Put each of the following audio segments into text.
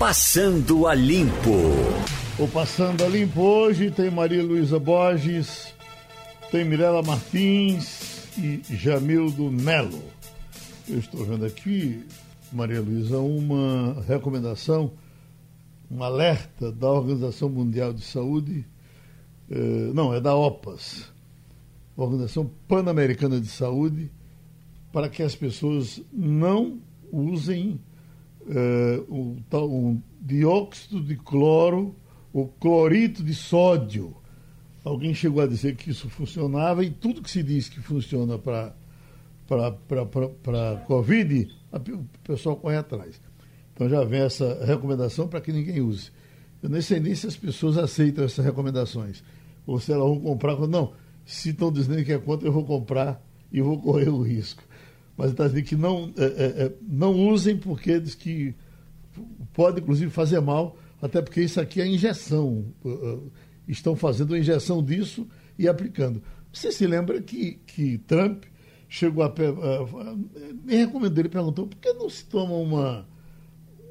Passando a Limpo. O Passando a Limpo hoje tem Maria Luísa Borges, tem Mirela Martins e Jamildo Melo. Eu estou vendo aqui, Maria Luísa, uma recomendação, um alerta da Organização Mundial de Saúde, eh, não, é da OPAS, Organização Pan-Americana de Saúde, para que as pessoas não usem um, um dióxido de cloro ou clorito de sódio. Alguém chegou a dizer que isso funcionava e tudo que se diz que funciona para para Covid, a, o pessoal corre atrás. Então já vem essa recomendação para que ninguém use. Eu nem sei nem se as pessoas aceitam essas recomendações. Ou se elas vão comprar. Não, se estão dizendo que é contra, eu vou comprar e vou correr o risco mas está dizendo que não, é, é, é, não usem porque diz que pode inclusive fazer mal, até porque isso aqui é injeção. Uh, uh, estão fazendo a injeção disso e aplicando. Você se lembra que, que Trump chegou a. Me recomendou, ele perguntou por que não se toma uma,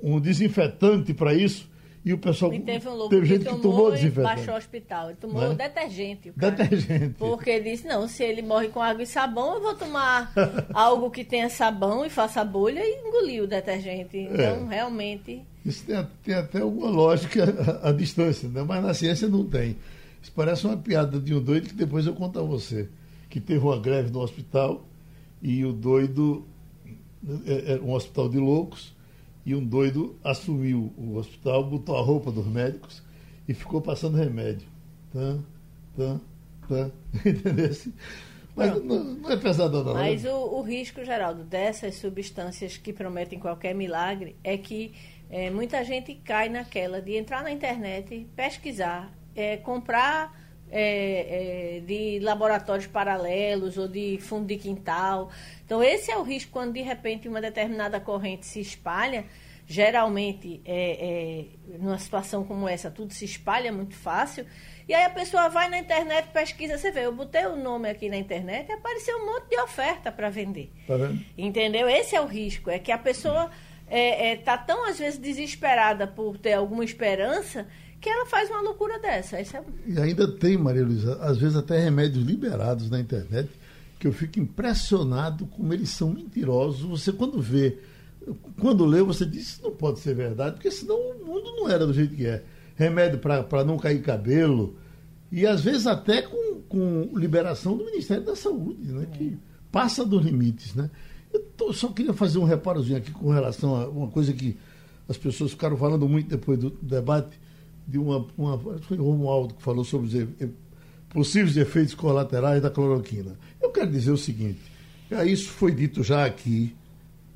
um desinfetante para isso? E o pessoal. E teve um louco teve gente que tomou, tomou desinfetante. baixou o hospital. Ele tomou né? detergente. Detergente. Porque ele disse: não, se ele morre com água e sabão, eu vou tomar algo que tenha sabão e faça bolha e engolir o detergente. Então, é. realmente. Isso tem, tem, até alguma lógica à, à distância, né? mas na ciência não tem. Isso parece uma piada de um doido que depois eu conto a você. Que teve uma greve no hospital e o doido. É, é um hospital de loucos e um doido assumiu o hospital, botou a roupa dos médicos e ficou passando remédio. Tá, tá, tá. Entendeu? Mas não, não, é pesado não. Mas né? o, o, risco, Geraldo, dessas substâncias que prometem qualquer milagre é que é, muita gente cai naquela de entrar na internet, pesquisar, é, comprar é, de laboratórios paralelos ou de fundo de quintal. Então, esse é o risco quando de repente uma determinada corrente se espalha. Geralmente, é, é, numa situação como essa, tudo se espalha muito fácil. E aí a pessoa vai na internet, pesquisa. Você vê, eu botei o nome aqui na internet e apareceu um monte de oferta para vender. Tá vendo? Entendeu? Esse é o risco. É que a pessoa está é, é, tá tão, às vezes, desesperada por ter alguma esperança que ela faz uma loucura dessa. É... E ainda tem, Maria Luísa, às vezes até remédios liberados na internet, que eu fico impressionado como eles são mentirosos. Você, quando vê, quando lê, você diz, isso não pode ser verdade, porque senão o mundo não era do jeito que é. Remédio para não cair cabelo, e às vezes até com, com liberação do Ministério da Saúde, né, que passa dos limites. Né? Eu tô, só queria fazer um reparozinho aqui com relação a uma coisa que as pessoas ficaram falando muito depois do debate de uma, uma foi Romualdo que falou sobre os possíveis efeitos colaterais da cloroquina. Eu quero dizer o seguinte, isso foi dito já aqui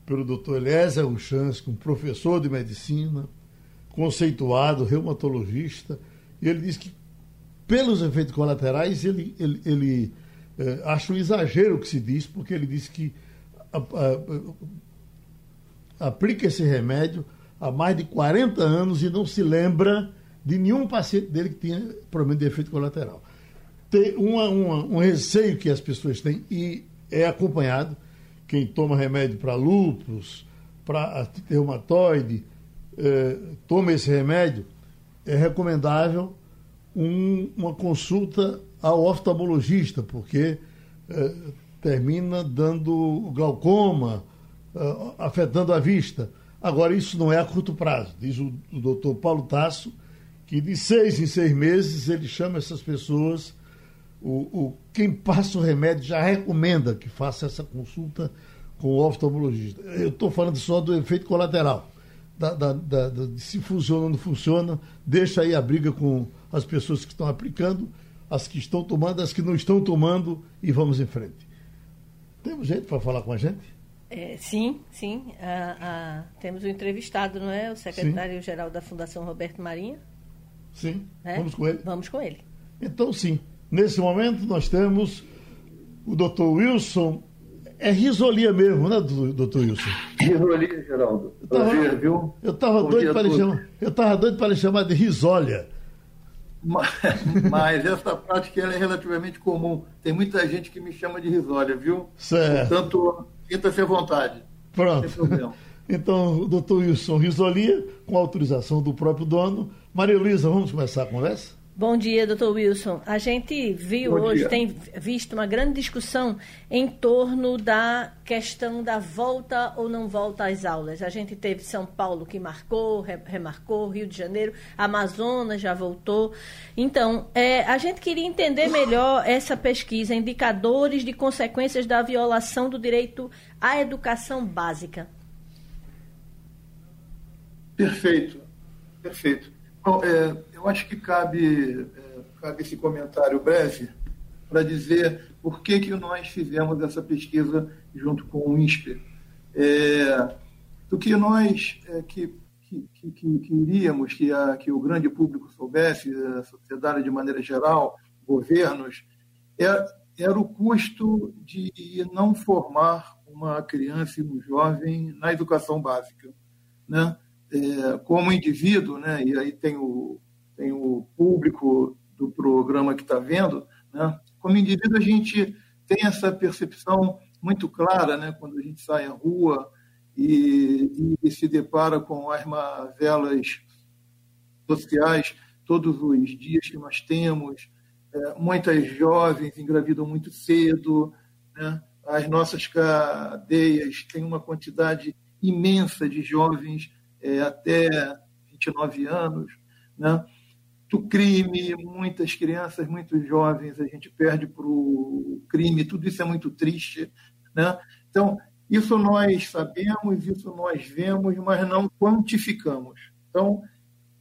pelo doutor Eliezer Uchans, um professor de medicina, conceituado, reumatologista, e ele diz que pelos efeitos colaterais ele, ele, ele é, acha um exagero o que se diz, porque ele diz que a, a, a, aplica esse remédio há mais de 40 anos e não se lembra de nenhum paciente dele que tinha problema de efeito colateral. Uma, uma, um receio que as pessoas têm e é acompanhado. Quem toma remédio para lúpus, para reumatoide, eh, toma esse remédio, é recomendável um, uma consulta ao oftalmologista, porque eh, termina dando glaucoma, eh, afetando a vista. Agora, isso não é a curto prazo, diz o, o doutor Paulo Tasso, que de seis em seis meses ele chama essas pessoas, o, o, quem passa o remédio já recomenda que faça essa consulta com o oftalmologista. Eu estou falando só do efeito colateral, da, da, da, de se funciona ou não funciona, deixa aí a briga com as pessoas que estão aplicando, as que estão tomando, as que não estão tomando e vamos em frente. Temos jeito para falar com a gente? É, sim, sim. Ah, ah, temos o um entrevistado, não é? O secretário-geral da Fundação Roberto Marinha. Sim. É? Vamos com ele? Vamos com ele. Então, sim. Nesse momento, nós temos o doutor Wilson. É risolia mesmo, né, doutor Wilson? Risolia, Geraldo. Prazer, viu? Eu estava doido para lhe chamar. Eu estava doido para lhe chamar de risólia. Mas, mas essa prática é relativamente comum. Tem muita gente que me chama de risólia, viu? Certo. Portanto, sinta-se à vontade. Pronto. Então, doutor Wilson Risolia, com autorização do próprio dono. Maria Luísa, vamos começar a conversa? Bom dia, doutor Wilson. A gente viu Bom hoje, dia. tem visto uma grande discussão em torno da questão da volta ou não volta às aulas. A gente teve São Paulo que marcou, remarcou, Rio de Janeiro, Amazonas já voltou. Então, é, a gente queria entender melhor essa pesquisa, indicadores de consequências da violação do direito à educação básica. Perfeito, perfeito. Bom, é, eu acho que cabe, é, cabe esse comentário breve para dizer por que, que nós fizemos essa pesquisa junto com o INSPER. É, do que nós é, que, que, que, queríamos que, a, que o grande público soubesse, a sociedade de maneira geral, governos, era, é, era o custo de não formar uma criança e um jovem na educação básica. Né? é, como indivíduo, né, e aí tem o, tem o público do programa que está vendo, né, como indivíduo a gente tem essa percepção muito clara né, quando a gente sai à rua e, e se depara com as mazelas sociais todos os dias que nós temos. É, muitas jovens engravidam muito cedo, né? as nossas cadeias têm uma quantidade imensa de jovens é, até 29 anos, né? Do crime, muitas crianças, muitos jovens a gente perde para o crime, tudo isso é muito triste. Né? Então, isso nós sabemos, isso nós vemos, mas não quantificamos. Então,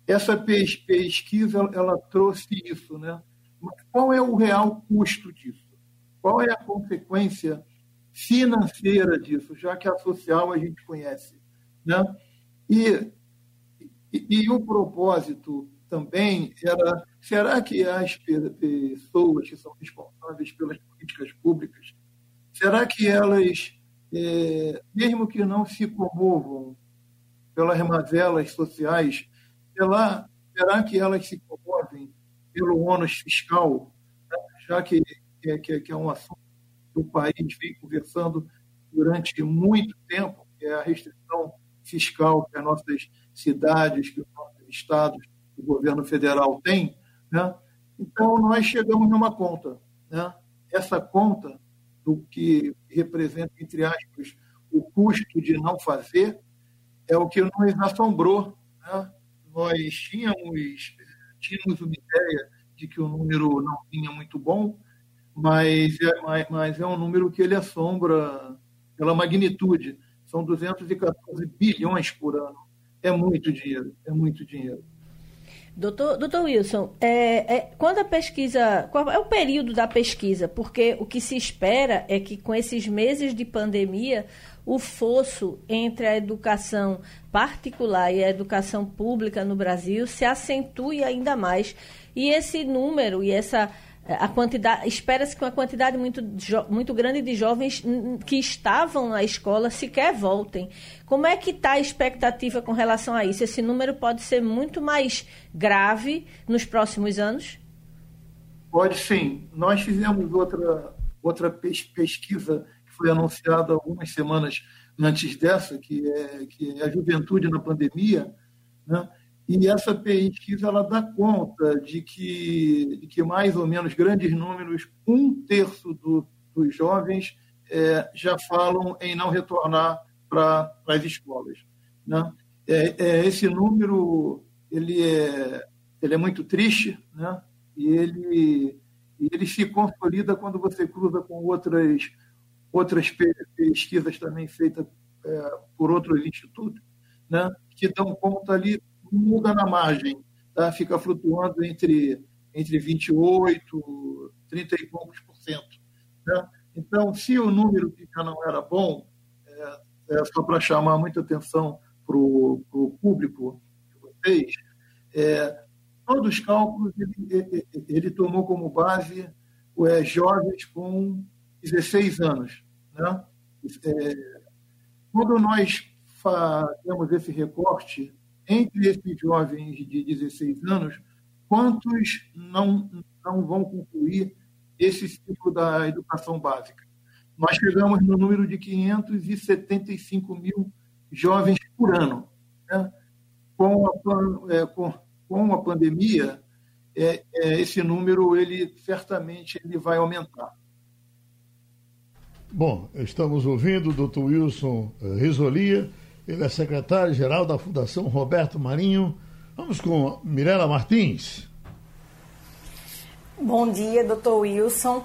essa pesquisa ela trouxe isso, né? Mas qual é o real custo disso? Qual é a consequência financeira disso, já que a social a gente conhece, né? E, e, e o propósito também era: será que as pessoas que são responsáveis pelas políticas públicas, será que elas, é, mesmo que não se comovam pelas mazelas sociais, será, será que elas se comovem pelo ônus fiscal, né? já que, que, que é um assunto que o país vem conversando durante muito tempo, que é a restrição fiscal que as nossas cidades, que os nossos estados, o governo federal tem, né? então nós chegamos numa conta. Né? Essa conta do que representa, entre aspas, o custo de não fazer, é o que nos assombrou. Né? Nós tínhamos, tínhamos uma ideia de que o número não vinha muito bom, mas é, mas é um número que ele assombra pela magnitude. São 214 bilhões por ano. É muito dinheiro, é muito dinheiro. Doutor, doutor Wilson, é, é, quando a pesquisa. Qual é o período da pesquisa? Porque o que se espera é que com esses meses de pandemia, o fosso entre a educação particular e a educação pública no Brasil se acentue ainda mais. E esse número e essa a quantidade espera-se que uma quantidade muito, muito grande de jovens que estavam na escola sequer voltem. Como é que está a expectativa com relação a isso? Esse número pode ser muito mais grave nos próximos anos? Pode sim. Nós fizemos outra, outra pesquisa que foi anunciada algumas semanas antes dessa, que é, que é a juventude na pandemia, né? E essa pesquisa ela dá conta de que, de que mais ou menos grandes números, um terço do, dos jovens é, já falam em não retornar para as escolas. Né? É, é, esse número ele é, ele é muito triste né? e ele, ele se consolida quando você cruza com outras, outras pesquisas também feitas é, por outros institutos, né? que dão conta ali muda na margem, tá? fica flutuando entre, entre 28, 30 e poucos por cento. Né? Então, se o número já não era bom, é, é só para chamar muita atenção para o público de vocês, é, todos os cálculos ele, ele, ele, tomou como base é, jovens com 16 anos. Né? É, quando nós fazemos esse recorte entre esses jovens de 16 anos, quantos não, não vão concluir esse ciclo da educação básica? Nós chegamos no número de 575 mil jovens por ano. Né? Com, a, é, com, com a pandemia, é, é, esse número ele certamente ele vai aumentar. Bom, estamos ouvindo o Dr. Wilson eh, Risolia, ele é secretário-geral da Fundação Roberto Marinho. Vamos com Mirela Martins. Bom dia, doutor Wilson.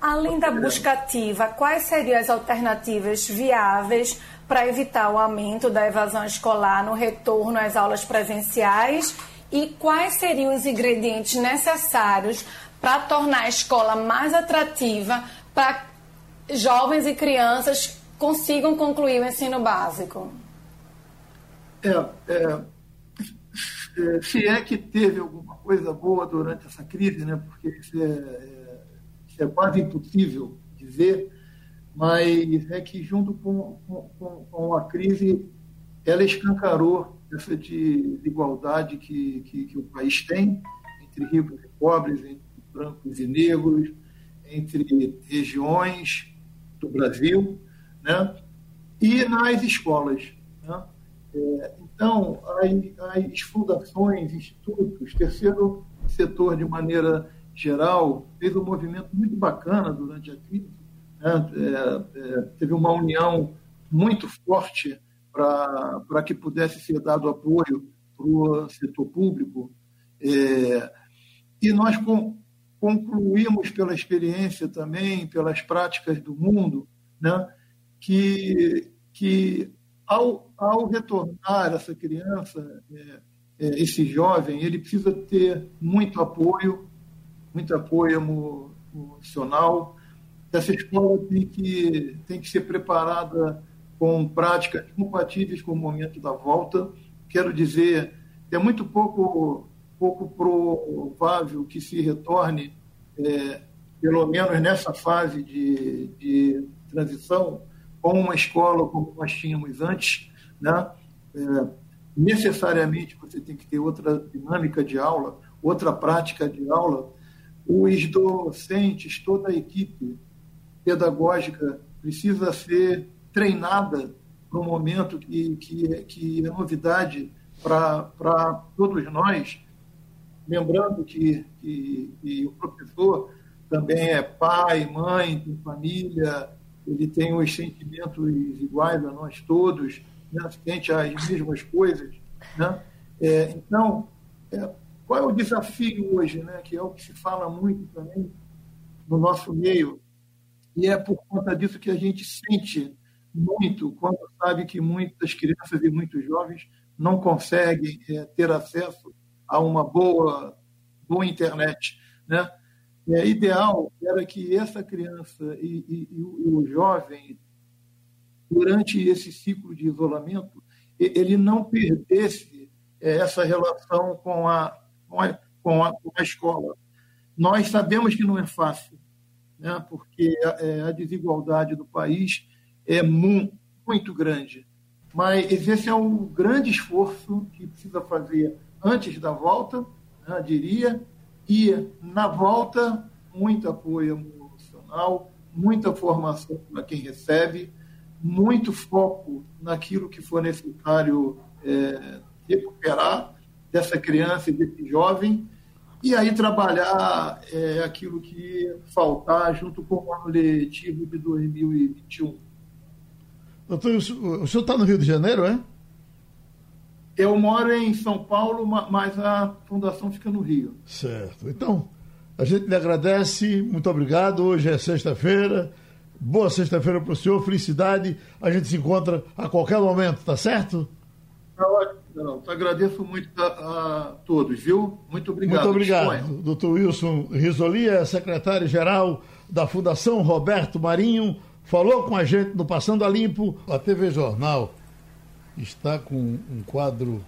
Além da busca ativa, quais seriam as alternativas viáveis para evitar o aumento da evasão escolar no retorno às aulas presenciais? E quais seriam os ingredientes necessários para tornar a escola mais atrativa para jovens e crianças consigam concluir o ensino básico? É, é, se é que teve alguma coisa boa durante essa crise, né? porque isso é, é, isso é quase impossível dizer, mas é que junto com, com, com a crise ela escancarou essa desigualdade que, que, que o país tem entre ricos e pobres, entre brancos e negros, entre regiões, do Brasil, né? e nas escolas. É, então, as, as fundações, institutos, terceiro setor, de maneira geral, fez um movimento muito bacana durante a crise. Né? É, é, teve uma união muito forte para que pudesse ser dado apoio para o setor público. É, e nós, com, concluímos pela experiência também, pelas práticas do mundo, né, que, que ao, ao retornar essa criança, é, é, esse jovem, ele precisa ter muito apoio, muito apoio emocional. Essa escola tem que, tem que ser preparada com práticas compatíveis com o momento da volta. Quero dizer, é muito pouco pouco provável que se retorne, é, pelo menos nessa fase de, de transição, com uma escola como nós tínhamos antes. Né? É, necessariamente você tem que ter outra dinâmica de aula, outra prática de aula. Os docentes, toda a equipe pedagógica precisa ser treinada um momento que, que, que é novidade para todos nós Lembrando que, que, que, o professor também é pai, mãe, tem família, ele tem os sentimentos iguais a nós todos, né? sente as mesmas coisas. Né? É, então, é, qual é o desafio hoje, né? que é o que se fala muito também no nosso meio, e é por conta disso que a gente sente muito quando sabe que muitas crianças e muitos jovens não conseguem é, ter acesso a uma boa, boa internet. Né? É, ideal era que essa criança e, e, e, o, jovem, durante esse ciclo de isolamento, ele não perdesse é, essa relação com a, com a, com a, com a escola. Nós sabemos que não é fácil, né? porque a, é, a desigualdade do país é mu muito grande. Mas esse é o grande esforço que precisa fazer antes da volta, né, diria, e na volta, muito apoio emocional, muita formação para quem recebe, muito foco naquilo que for necessário é, recuperar dessa criança e desse jovem, e aí trabalhar é, aquilo que faltar junto com o ano letivo de 2021. Doutor, o senhor está no Rio de Janeiro, é? Eu moro em São Paulo, mas a fundação fica no Rio. Certo. Então, a gente lhe agradece, muito obrigado. Hoje é sexta-feira. Boa sexta-feira para o senhor, felicidade. A gente se encontra a qualquer momento, tá certo? Tá ótimo, não. Agradeço muito a, a, todos, viu? Muito obrigado. Muito obrigado. Doutor Wilson Risolia, secretário-geral da Fundação Roberto Marinho, falou com a gente no Passando a Limpo, a TV Jornal está com um quadro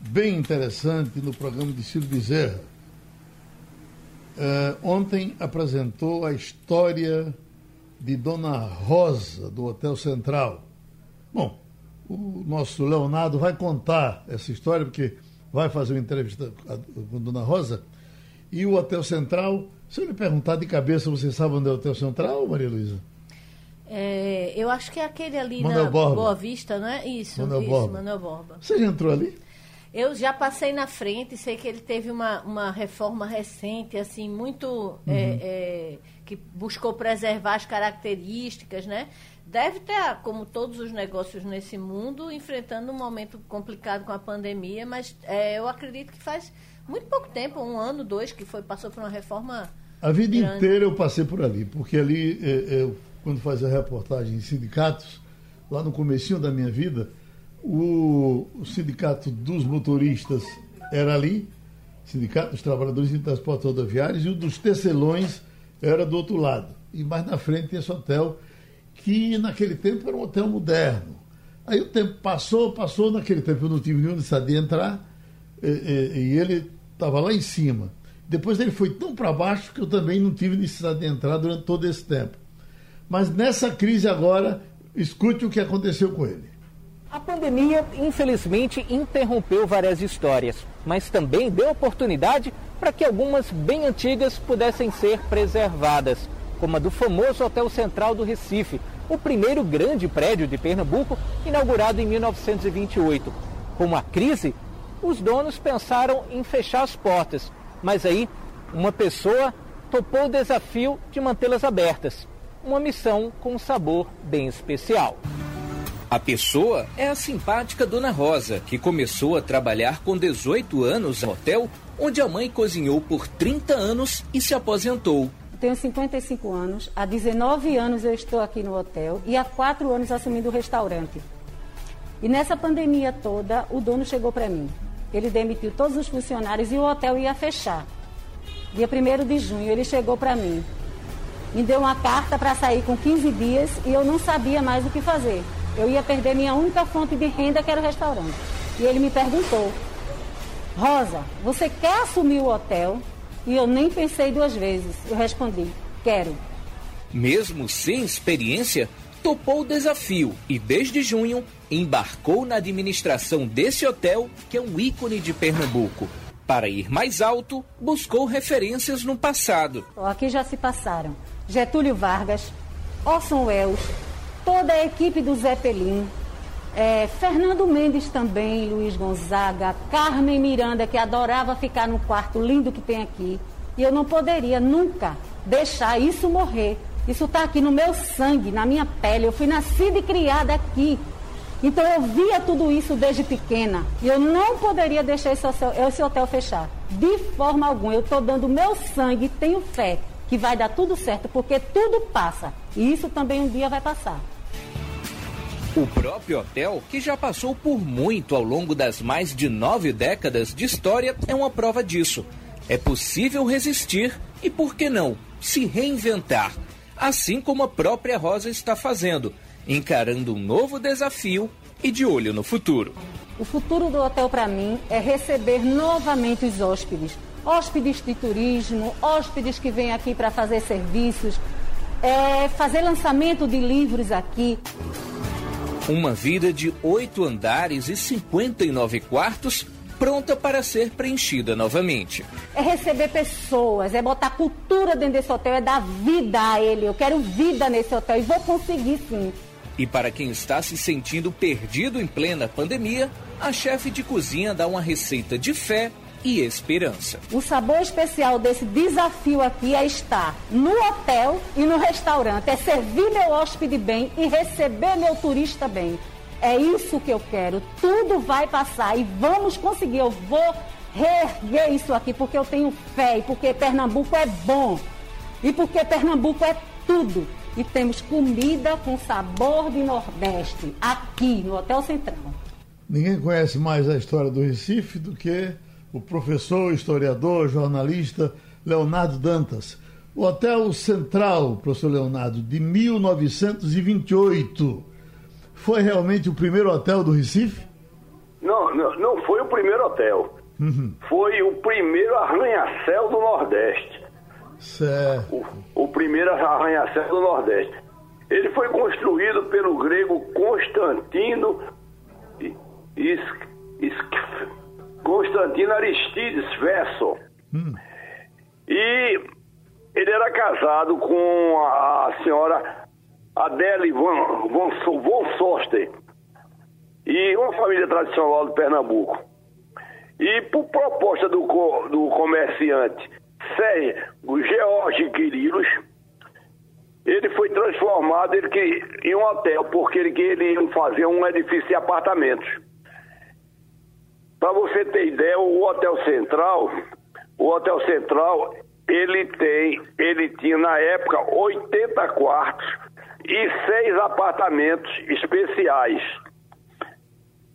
bem interessante no programa de Ciro Bezerra. Uh, ontem apresentou a história de Dona Rosa, do Hotel Central. Bom, o nosso Leonardo vai contar essa história, porque vai fazer uma entrevista com Dona Rosa. E o Hotel Central, se eu lhe perguntar de cabeça, você sabe onde é o Hotel Central, Maria Luísa? É, eu acho que é aquele ali Manuel na Borba. Boa Vista, não é? Isso, Manuel isso, Borba. Manuel Borba. Você já entrou ali? Eu já passei na frente, sei que ele teve uma, uma reforma recente, assim, muito. é, é, que buscou preservar as características, né? Deve ter, como todos os negócios nesse mundo, enfrentando um momento complicado com a pandemia, mas é, eu acredito que faz muito pouco tempo, um ano, dois, que foi, passou por uma reforma. A vida grande. inteira eu passei por ali, porque ali, eu, quando fazia reportagem em sindicatos, lá no comecinho da minha vida, o, o sindicato dos motoristas era ali, sindicato dos trabalhadores de transporte rodoviários, e o dos tecelões era do outro lado. E mais na frente tinha esse hotel, que naquele tempo era um hotel moderno. Aí o tempo passou, passou, naquele tempo eu não tive necessidade de entrar, e, e- e ele estava lá em cima. Depois ele foi tão para baixo que eu também não tive necessidade de entrar durante todo esse tempo. Mas nessa crise agora, escute o que aconteceu com ele. A pandemia, infelizmente, interrompeu várias histórias, mas também deu oportunidade para que algumas bem antigas pudessem ser preservadas, como a do famoso Hotel Central do Recife, o primeiro grande prédio de Pernambuco, inaugurado em 1928. Com a crise, os donos pensaram em fechar as portas, mas aí uma pessoa topou o desafio de mantê-las abertas. Uma missão com um sabor bem especial. A pessoa é a simpática Dona Rosa, que começou a trabalhar com 18 anos no hotel, onde a mãe cozinhou por 30 anos e se aposentou. Tenho 55 anos, há 19 anos eu estou aqui no hotel e há 4 anos assumindo o restaurante. E nessa pandemia toda, o dono chegou para mim. Ele demitiu todos os funcionários e o hotel ia fechar. Dia 1 de junho, ele chegou para mim. Me deu uma carta para sair com 15 dias e eu não sabia mais o que fazer. Eu ia perder minha única fonte de renda, que era o restaurante. E ele me perguntou: Rosa, você quer assumir o hotel? E eu nem pensei duas vezes. Eu respondi: quero. Mesmo sem experiência, topou o desafio e, desde junho, embarcou na administração desse hotel, que é um ícone de Pernambuco. Para ir mais alto, buscou referências no passado. Aqui já se passaram Getúlio Vargas, Orson Welles, toda a equipe do Zé Pelim, é, Fernando Mendes também, Luiz Gonzaga, Carmen Miranda, que adorava ficar no quarto lindo que tem aqui. E eu não poderia nunca deixar isso morrer. Isso está aqui no meu sangue, na minha pele. Eu fui nascida e criada aqui. Então eu via tudo isso desde pequena. E eu não poderia deixar esse hotel, esse hotel fechar. De forma alguma. Eu estou dando meu sangue, tenho fé que vai dar tudo certo, porque tudo passa. E isso também um dia vai passar. O próprio hotel, que já passou por muito ao longo das mais de nove décadas de história, é uma prova disso. É possível resistir e, por que não, se reinventar. Assim como a própria Rosa está fazendo, encarando um novo desafio e de olho no futuro. O futuro do hotel para mim é receber novamente os hóspedes. Hóspedes de turismo, hóspedes que vêm aqui para fazer serviços, é, fazer lançamento de livros aqui. Uma vida de oito andares e 59 quartos, pronta para ser preenchida novamente. É receber pessoas, é botar cultura dentro desse hotel, é dar vida a ele. Eu quero vida nesse hotel e vou conseguir sim. E para quem está se sentindo perdido em plena pandemia, a chefe de cozinha dá uma receita de fé e esperança. O sabor especial desse desafio aqui é estar no hotel e no restaurante. É servir meu hóspede bem e receber meu turista bem. É isso que eu quero. Tudo vai passar e vamos conseguir. Eu vou reerguer isso aqui porque eu tenho fé e porque Pernambuco é bom. E porque Pernambuco é tudo. E temos comida com sabor de Nordeste aqui no Hotel Central. Ninguém conhece mais a história do Recife do que o professor, historiador, jornalista Leonardo Dantas. O Hotel Central, professor Leonardo, de 1928, foi realmente o primeiro hotel do Recife? Não, não, não foi o primeiro hotel. Foi o primeiro arranha-céu do Nordeste. Certo. O, o primeiro arranha-céu do Nordeste. Ele foi construído pelo grego Constantino I- Is- Is- Constantino Aristides Verso. E ele era casado com a, a senhora Adele von, von, von Soster e uma família tradicional do Pernambuco. E por proposta do, do comerciante Sérgio George Quirilos, ele foi transformado ele, em um hotel, porque ele queria fazer um edifício de apartamentos. Para você ter ideia, o Hotel Central, o Hotel Central, ele tem, ele tinha na época 80 quartos e seis apartamentos especiais.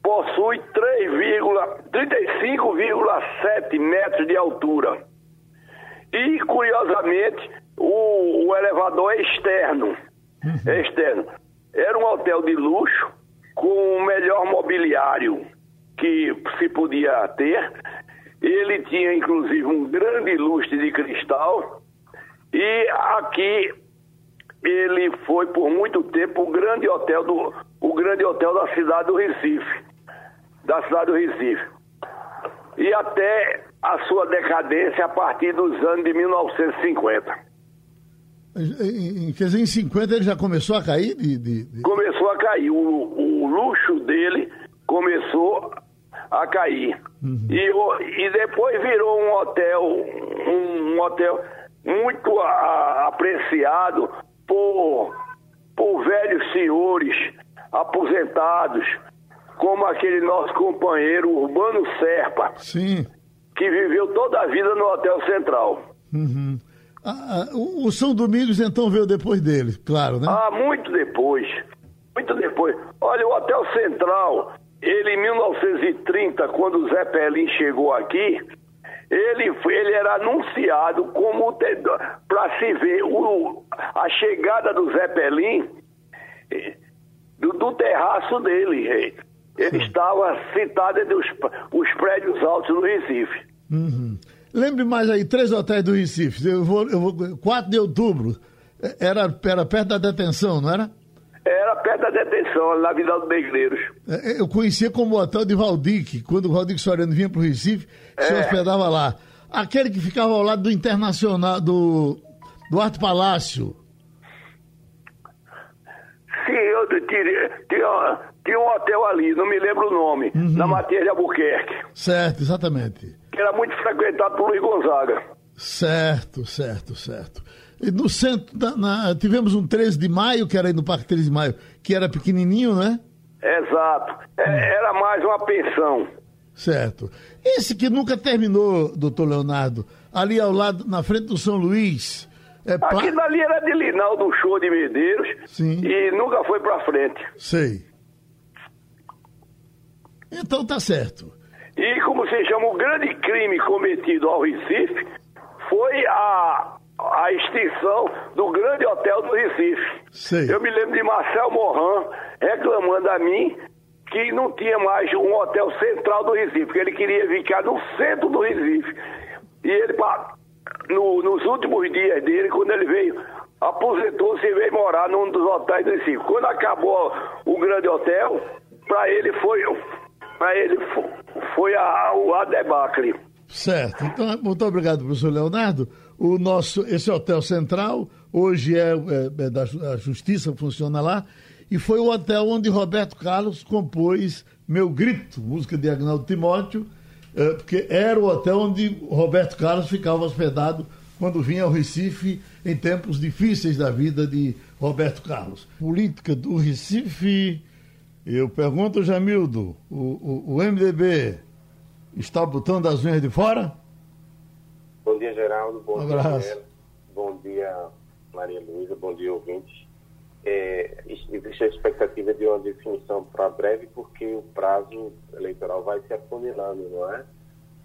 Possui 35,7 metros de altura. E, curiosamente, o, o elevador é externo. É externo. Era um hotel de luxo, com o melhor mobiliário que se podia ter. Ele tinha, inclusive, um grande lustre de cristal. E aqui ele foi por muito tempo o grande hotel do o grande hotel da cidade do Recife, da cidade do Recife. E até a sua decadência a partir dos anos de 1950. Quer dizer, em 50 ele já começou a cair? De, de, de... Começou a cair. O, o, luxo dele começou a cair. Uhum. E, e depois virou um hotel, um, um hotel muito a, apreciado por, por velhos senhores aposentados, como aquele nosso companheiro Urbano Serpa. Sim. Que viveu toda a vida no Hotel Central. Uhum. Ah, ah o São Domingos então veio depois dele, claro, né? Ah, muito depois. Muito depois. Olha, o Hotel Central, ele em 1930, quando o Zé Pelin chegou aqui, ele, ele era anunciado como para se ver o, a chegada do Zé Pelin do, do terraço dele. Ele Sim. estava citado entre os, os prédios altos do Recife. Uhum. Lembre mais aí, três hotéis do Recife. Eu vou, eu vou, 4 de outubro. Era, era perto da detenção, não era? Era perto da detenção, na Vila dos Negreiros. Eu conhecia como o hotel de Valdique. Quando o Valdique Soriano vinha para o Recife, é. se hospedava lá. Aquele que ficava ao lado do Internacional, do, do Arte Palácio. Sim, eu tinha, tinha, tinha um hotel ali, não me lembro o nome, uhum. na Matheus de Albuquerque. Certo, exatamente que era muito frequentado por Luiz Gonzaga. Certo, certo, certo. No centro, na, na, tivemos um 13 de maio, que era aí no Parque 13 de maio, que era pequenininho, né? Exato. É. Era mais uma pensão. Certo. Esse que nunca terminou, doutor Leonardo, ali ao lado, na frente do São Luís. É Aquilo ali era de Linaldo Show de Medeiros Sim. e nunca foi pra frente. Sei. Então tá certo. E como se chama, o grande crime cometido ao Recife foi a, a extinção do grande hotel do Recife. Sei. Eu me lembro de Marcel Moran reclamando a mim que não tinha mais um hotel central do Recife, porque ele queria ficar no centro do Recife. E ele, no, nos últimos dias dele, quando ele veio, aposentou-se e veio morar num dos hotéis do Recife. Quando acabou o grande hotel, para ele foi para ele foi a, a debacle. Certo. Então, muito obrigado, professor Leonardo. O nosso, esse hotel central hoje é, é, é da a Justiça, funciona lá, e foi o hotel onde Roberto Carlos compôs Meu Grito, música de Agnaldo Timóteo, é, porque era o hotel onde Roberto Carlos ficava hospedado quando vinha ao Recife em tempos difíceis da vida de Roberto Carlos. Política do Recife eu pergunto, Jamildo, o, o, o MDB está botando as unhas de fora? Bom dia, Geraldo. Bom um dia. Bom dia, Maria Luísa. Bom dia, ouvintes. É, existe a expectativa de uma definição para breve, porque o prazo eleitoral vai se afunilando, não é?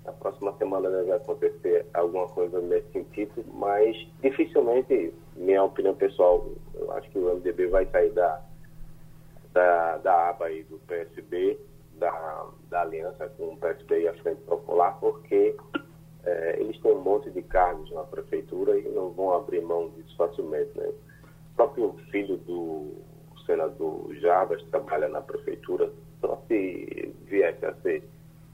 Na próxima semana deve acontecer alguma coisa nesse sentido, mas dificilmente, minha opinião pessoal, eu acho que o MDB vai sair da da, da aba aí do PSB, da, da aliança com o PSB e a Frente Popular, porque é, eles têm um monte de cargos na prefeitura e não vão abrir mão disso facilmente. Né? O próprio filho do senador Jarbas trabalha na prefeitura, só se viesse a ser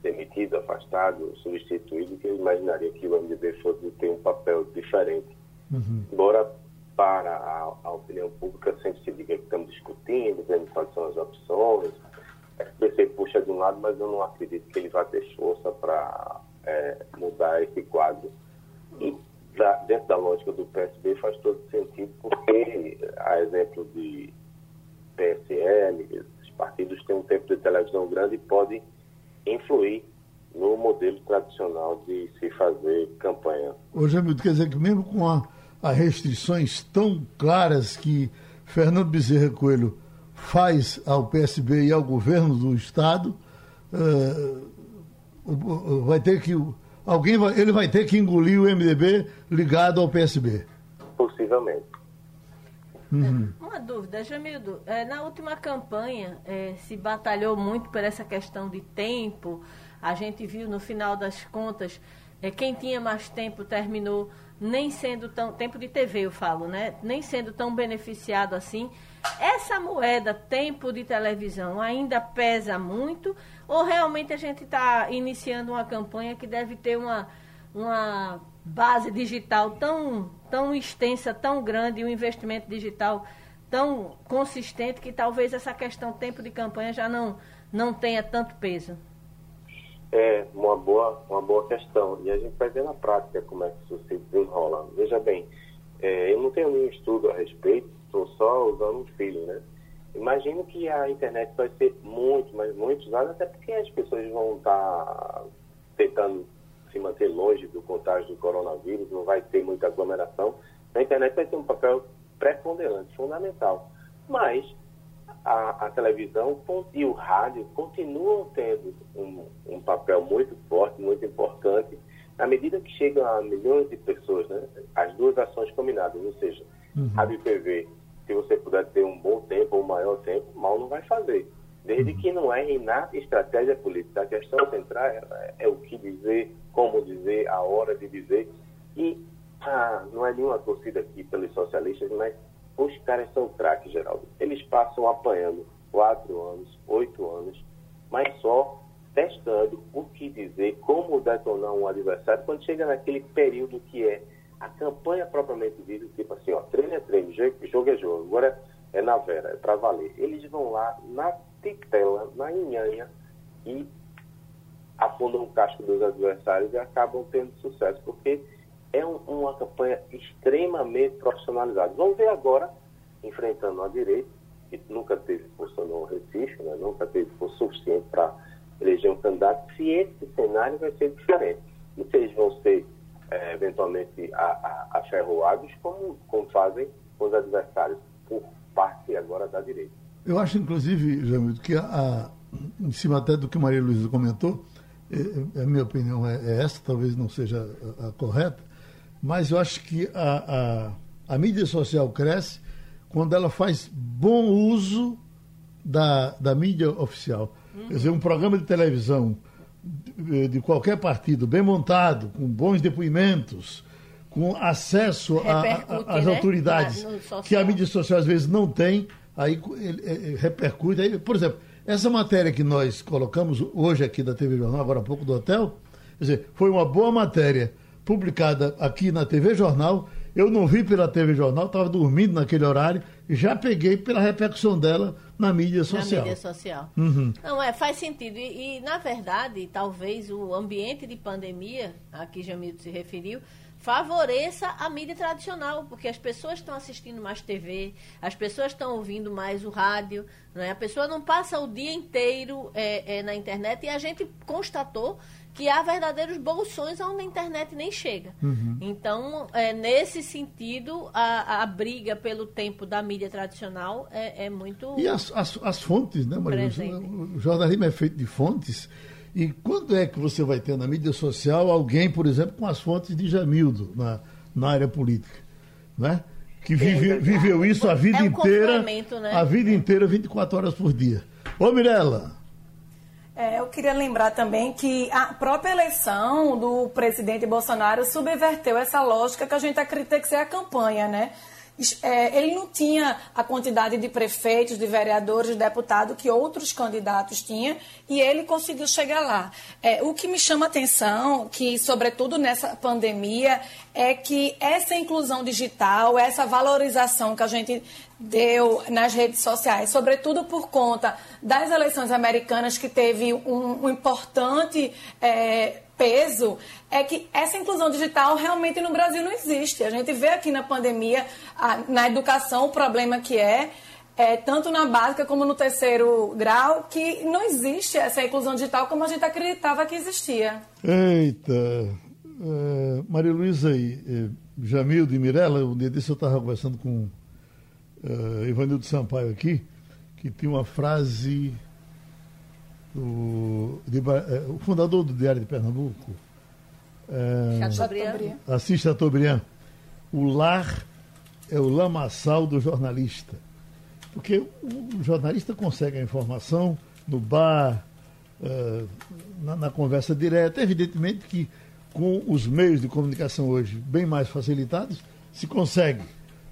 demitido, afastado, substituído, que eu imaginaria que o MDB fosse ter um papel diferente. Uhum. Embora para a, a opinião pública sempre se diga que estamos discutindo, vendo quais são as opções. A SBC puxa de um lado, mas eu não acredito que ele vai ter força para é, mudar esse quadro. E da, dentro da lógica do PSB faz todo sentido, porque, a exemplo de PSL, os partidos têm um tempo de televisão grande e podem influir no modelo tradicional de se fazer campanha. Hoje, Hamilton, quer dizer que mesmo com as restrições tão claras que Fernando Bezerra Coelho faz ao PSB e ao governo do Estado, uh, vai ter que alguém vai, ele vai ter que engolir o MDB ligado ao PSB. Possivelmente. Uhum. Uma dúvida, Jamildo. É, na última campanha é, se batalhou muito por essa questão de tempo. A gente viu no final das contas é, quem tinha mais tempo terminou nem sendo tão tempo de TV eu falo, né? Nem sendo tão beneficiado assim. Essa moeda tempo de televisão ainda pesa muito ou realmente a gente está iniciando uma campanha que deve ter uma uma base digital tão tão extensa, tão grande, um investimento digital tão consistente que talvez essa questão tempo de campanha já não, não tenha tanto peso? É uma boa, uma boa questão. E a gente vai ver na prática como é que isso se desenrola. Veja bem, é, eu não tenho nenhum estudo a respeito, estou só usando um filho, né? Imagino que a internet vai ser muito, mas muito usada, até porque as pessoas vão estar tá tentando se manter longe do contágio do coronavírus, não vai ter muita aglomeração. A internet vai ter um papel preponderante, fundamental. Mas a, a televisão e o rádio continuam tendo um, um, papel muito forte, muito importante, na medida que chegam a milhões de pessoas, né? as duas ações combinadas, ou seja, uhum. rádio e TV, se você puder ter um bom tempo ou um maior tempo, mal não vai fazer. Desde que não erre na estratégia política. A questão central é, é o que dizer, como dizer, a hora de dizer. E ah, não é nenhuma torcida aqui pelos socialistas, mas os caras são craques, Geraldo. Eles passam apanhando quatro anos, oito anos, mas só testando o que dizer, como detonar um adversário, quando chega naquele período que é a campanha propriamente dita, tipo assim, ó, jogo é jogo, agora é na vera, é para valer. Eles vão lá na titela, na inhanha e afundam o casco dos adversários e acabam tendo sucesso, porque é um, uma campanha extremamente profissionalizada. Vamos ver agora, enfrentando a direita, que nunca teve força no Recife, né? nunca teve força suficiente para eleger um candidato, se esse cenário vai ser diferente. E se eles vão ser, é, eventualmente, aferroados, como, como fazem os adversários, por parte agora da direita. Eu acho, inclusive, Jamil, que a, a, em cima até do que Maria Luísa comentou, é, é, a minha opinião é, é essa, talvez não seja a, a correta, mas eu acho que a, a, a, mídia social cresce quando ela faz bom uso da, da mídia oficial. Uhum. Quer dizer, um programa de televisão de, de qualquer partido, bem montado, com bons depoimentos, com acesso às né? autoridades que a mídia social às vezes não tem, aí ele, ele repercute. Aí, por exemplo, essa matéria que nós colocamos hoje aqui da TV Jornal, agora há pouco do hotel, quer dizer, foi uma boa matéria publicada aqui na TV Jornal. Eu não vi pela TV Jornal, estava dormindo naquele horário e já peguei pela repercussão dela na mídia social. Na mídia social. Uhum. Não, é, faz sentido. E, e, na verdade, talvez o ambiente de pandemia, a que Jamildo se referiu, favoreça a mídia tradicional, porque as pessoas estão assistindo mais TV, as pessoas estão ouvindo mais o rádio, né? a pessoa não passa o dia inteiro é, é, na internet e a gente constatou que há verdadeiros bolsões onde a internet nem chega. Uhum. Então, é, nesse sentido, a, a, briga pelo tempo da mídia tradicional é, é muito. E as, as, as fontes, né, Maria? O jornalismo é feito de fontes. E quando é que você vai ter na mídia social alguém, por exemplo, com as fontes de Jamildo na, na área política? Né? Que vive, viveu isso a vida é um inteira. Né? A vida inteira, 24 horas por dia. Ô, Mirella. É, eu queria lembrar também que a própria eleição do presidente Bolsonaro subverteu essa lógica que a gente acredita que ser a campanha, né? É, ele não tinha a quantidade de prefeitos, de vereadores, de deputados que outros candidatos tinham e ele conseguiu chegar lá. É, o que me chama atenção, que sobretudo nessa pandemia, é que essa inclusão digital, essa valorização que a gente deu nas redes sociais, sobretudo por conta das eleições americanas que teve um, um importante é, peso é que essa inclusão digital realmente no Brasil não existe. A gente vê aqui na pandemia, na educação, o problema que é, é, tanto na básica como no terceiro grau, que não existe essa inclusão digital como a gente acreditava que existia. Eita! É, Maria Luísa e é, Jamildo e Mirella, um dia desse eu estava conversando com uh, Ivanildo Sampaio aqui, que tinha uma frase o, de, é, o fundador do Diário de Pernambuco, é, Chateaubriand. Assis Chateaubriand, o lar é o lamaçal do jornalista. Porque o jornalista consegue a informação no bar, uh, na, na, conversa direta. Evidentemente que com os meios de comunicação hoje bem mais facilitados, se consegue.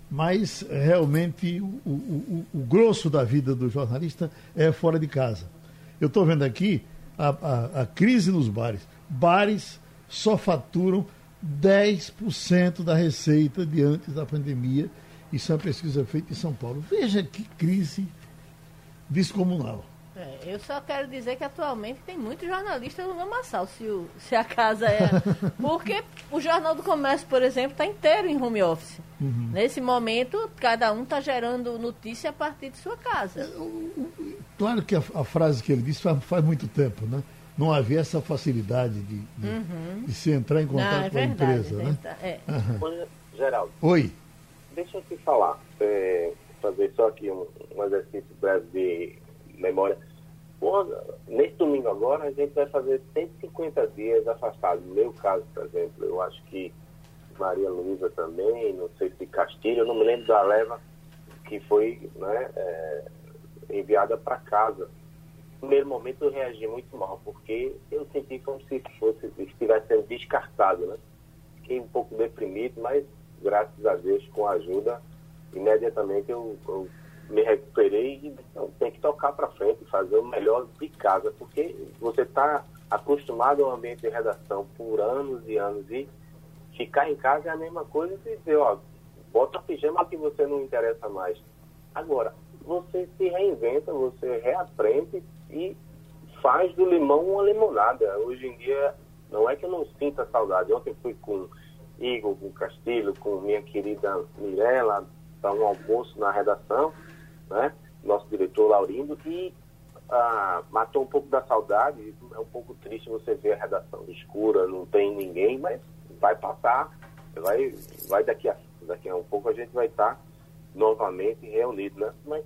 Mas realmente o, o, o, o grosso da vida do jornalista é fora de casa. Eu estou vendo aqui a, a, a, crise nos bares. Bares só faturam 10% da receita de antes da pandemia. Isso é uma pesquisa feita em São Paulo. Veja que crise descomunal. É, eu só quero dizer que atualmente tem muitos jornalistas no Lamaçal, se, o, se a casa é. Porque o Jornal do Comércio, por exemplo, está inteiro em home office. Uhum. Nesse momento, cada um está gerando notícia a partir de sua casa. É, claro que a, a frase que ele disse faz, faz, muito tempo, né? Não havia essa facilidade de, de, uhum. de se entrar em contato Não, é com verdade, a empresa, né? É. Uhum. Geraldo. Oi. Deixa eu te falar, é, fazer só aqui um, um exercício breve de memória nesse domingo agora, a gente vai fazer 150 dias afastado. No meu caso, por exemplo, eu acho que Maria Luísa também, não sei se Castilho, eu não me lembro da leva que foi né, é, enviada para casa. No primeiro momento eu reagi muito mal, porque eu senti como se fosse, estivesse sendo descartado, né? Fiquei um pouco deprimido, mas graças a Deus, com a ajuda, imediatamente eu, eu me recuperei e então, tem que tocar para frente, fazer o melhor de casa, porque você está acostumado ao ambiente de redação por anos e anos e ficar em casa é a mesma coisa que dizer, ó, bota pijama que você não interessa mais. Agora, você se reinventa, você reaprende e faz do limão uma limonada. Hoje em dia, não é que eu não sinta saudade. Ontem fui com Igor, com Castilho, com minha querida Mirella, para um almoço na redação né? Nosso diretor Laurindo, e ah, matou um pouco da saudade. É um pouco triste você ver a redação escura, não tem ninguém, mas vai passar, vai, vai daqui a, daqui a um pouco a gente vai estar novamente reunido, né? Mas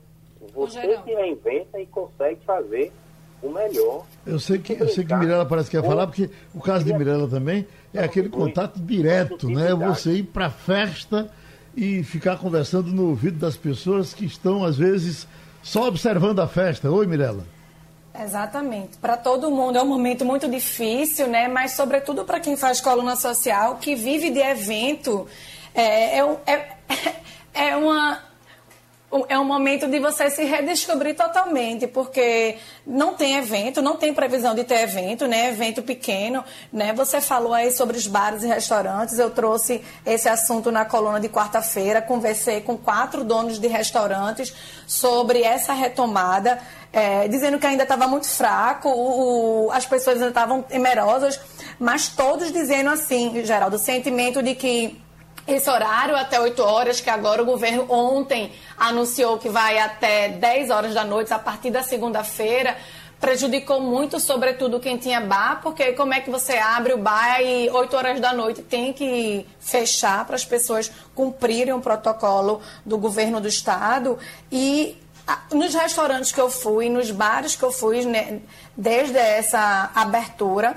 você se reinventa e consegue fazer o melhor. Eu sei que, eu sei que Mirella parece que ia falar, porque o caso de Mirella também é aquele contato direto, né? Você ir para a festa e ficar conversando no ouvido das pessoas que estão, às vezes, só observando a festa. Oi, Mirella. Exatamente. Para todo mundo é um momento muito difícil, né? Mas, sobretudo, para quem faz coluna social, que vive de evento, é, é, é, é uma é um momento de você se redescobrir totalmente, porque não tem evento, não tem previsão de ter evento, né? Evento pequeno, né? Você falou aí sobre os bares e restaurantes, eu trouxe esse assunto na coluna de quarta-feira, conversei com quatro donos de restaurantes sobre essa retomada, é, dizendo que ainda estava muito fraco, o, o, as pessoas ainda estavam temerosas, mas todos dizendo assim, Geraldo, o sentimento de que esse horário até 8 horas, que agora o governo ontem anunciou que vai até 10 horas da noite, a partir da segunda-feira, prejudicou muito, sobretudo quem tinha bar, porque como é que você abre o bar e 8 horas da noite tem que fechar para as pessoas cumprirem o protocolo do governo do estado? E nos restaurantes que eu fui, nos bares que eu fui, né, desde essa abertura,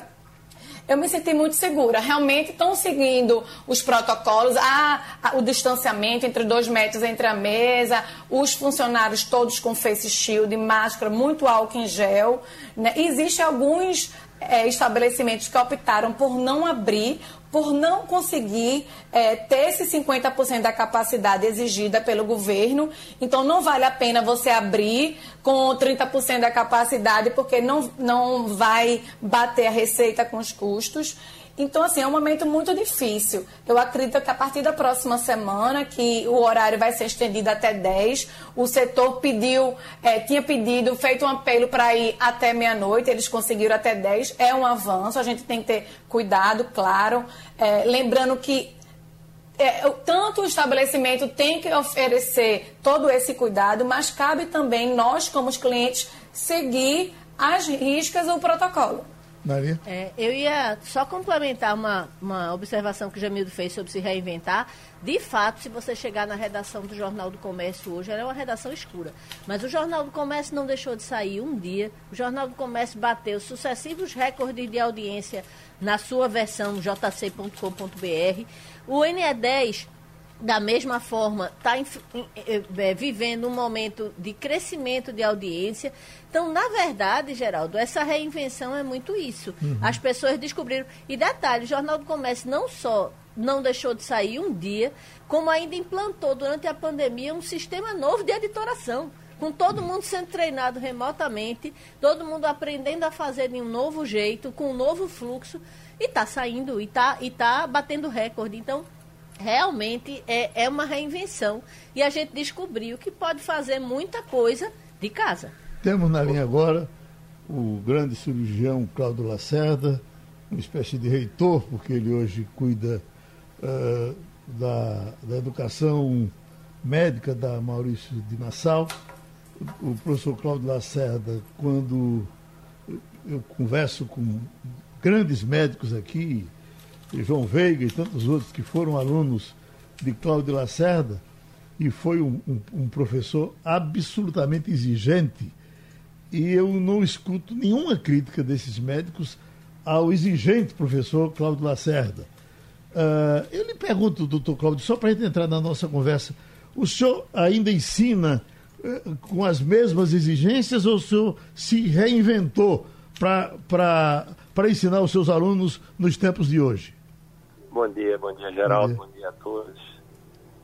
eu me senti muito segura. Realmente estão seguindo os protocolos, ah, o distanciamento entre dois metros entre a mesa, os funcionários todos com face shield, máscara, muito álcool em gel. Né? Existem alguns é, estabelecimentos que optaram por não abrir por não conseguir é, ter esse 50% da capacidade exigida pelo governo. Então, não vale a pena você abrir com 30% da capacidade, porque não, não vai bater a receita com os custos. Então, assim, é um momento muito difícil. Eu acredito que a partir da próxima semana, que o horário vai ser estendido até 10, o setor pediu, é, tinha pedido, feito um apelo para ir até meia-noite, eles conseguiram até 10, é um avanço, a gente tem que ter cuidado, claro. É, lembrando que é, tanto o estabelecimento tem que oferecer todo esse cuidado, mas cabe também nós, como os clientes, seguir as riscas do protocolo. Maria? É, eu ia só complementar uma, uma observação que o Jamildo fez sobre se reinventar. De fato, se você chegar na redação do Jornal do Comércio hoje, ela é uma redação escura. Mas o Jornal do Comércio não deixou de sair um dia. O Jornal do Comércio bateu sucessivos recordes de audiência na sua versão jc.com.br. O NE10 da mesma forma, está é, vivendo um momento de crescimento de audiência. Então, na verdade, Geraldo, essa reinvenção é muito isso. Uhum. As pessoas descobriram. E detalhe, o Jornal do Comércio não só não deixou de sair um dia, como ainda implantou durante a pandemia um sistema novo de editoração. Com todo mundo sendo treinado remotamente, todo mundo aprendendo a fazer de um novo jeito, com um novo fluxo, e está saindo, e está e tá batendo recorde. Então, realmente é, é uma reinvenção. E a gente descobriu que pode fazer muita coisa de casa. Temos na linha agora o grande cirurgião Cláudio Lacerda, uma espécie de reitor, porque ele hoje cuida uh, da, da educação médica da Maurício de Nassau. O professor Cláudio Lacerda, quando eu converso com grandes médicos aqui, João Veiga e tantos outros que foram alunos de Cláudio Lacerda, e foi um, um, um, professor absolutamente exigente. E eu não escuto nenhuma crítica desses médicos ao exigente professor Cláudio Lacerda. Uh, eu lhe pergunto, doutor Cláudio, só para a gente entrar na nossa conversa, o senhor ainda ensina uh, com as mesmas exigências ou o senhor se reinventou para ensinar os seus alunos nos tempos de hoje? Bom dia, bom dia, Geraldo, bom dia, bom dia a todos.